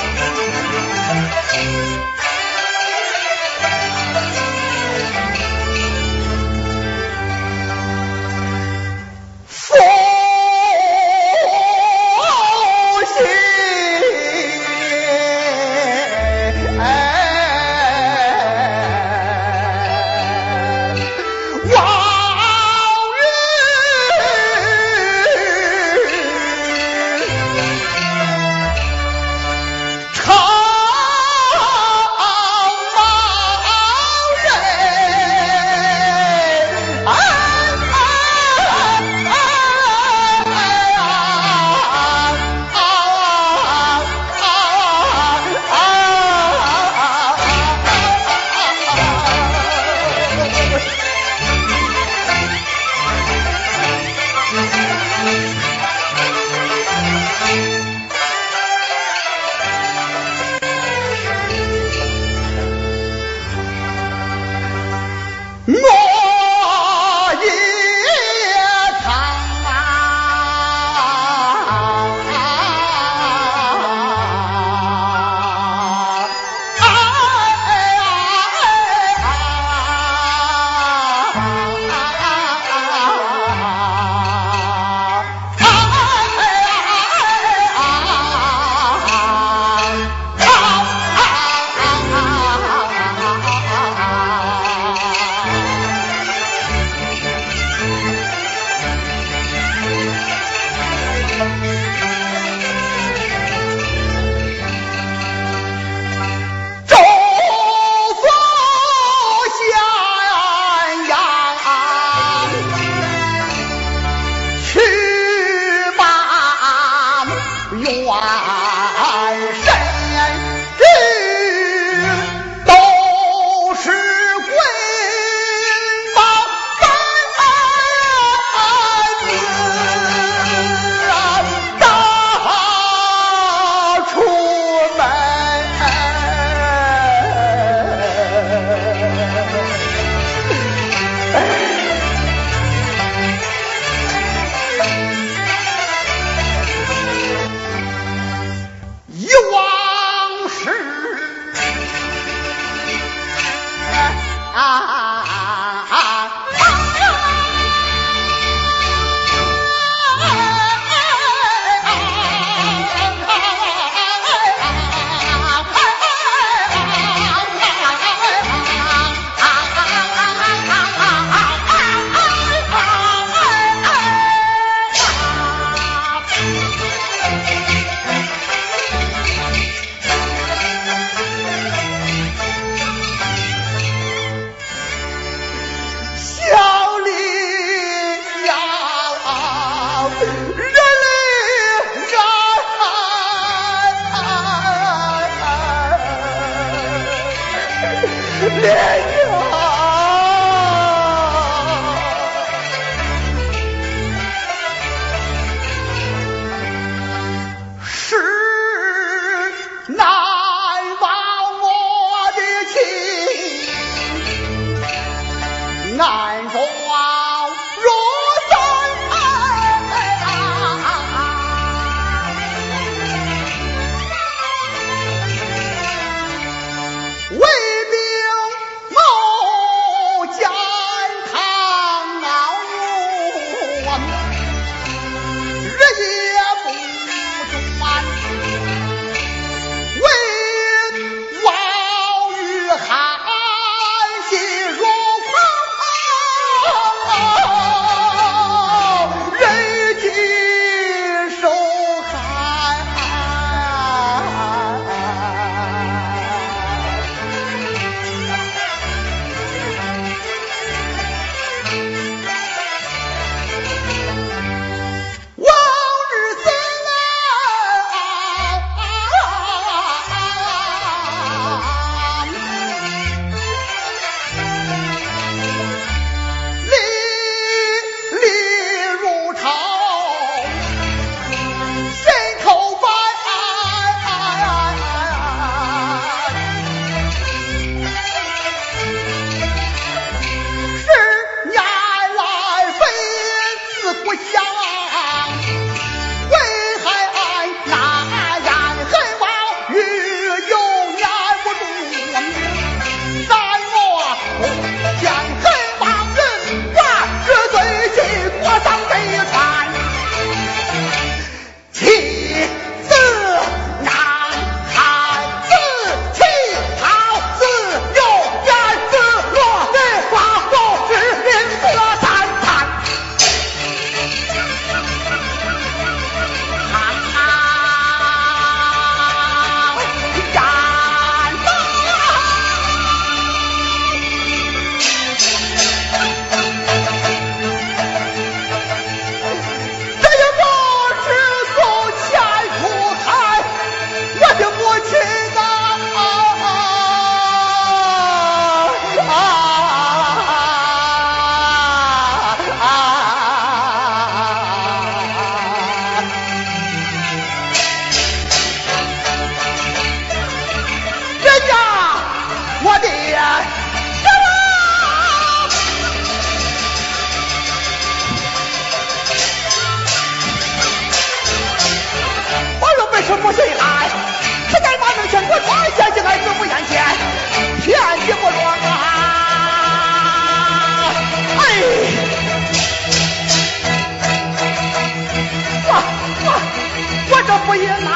Thank you. ¡No! Dad! 我我这不也？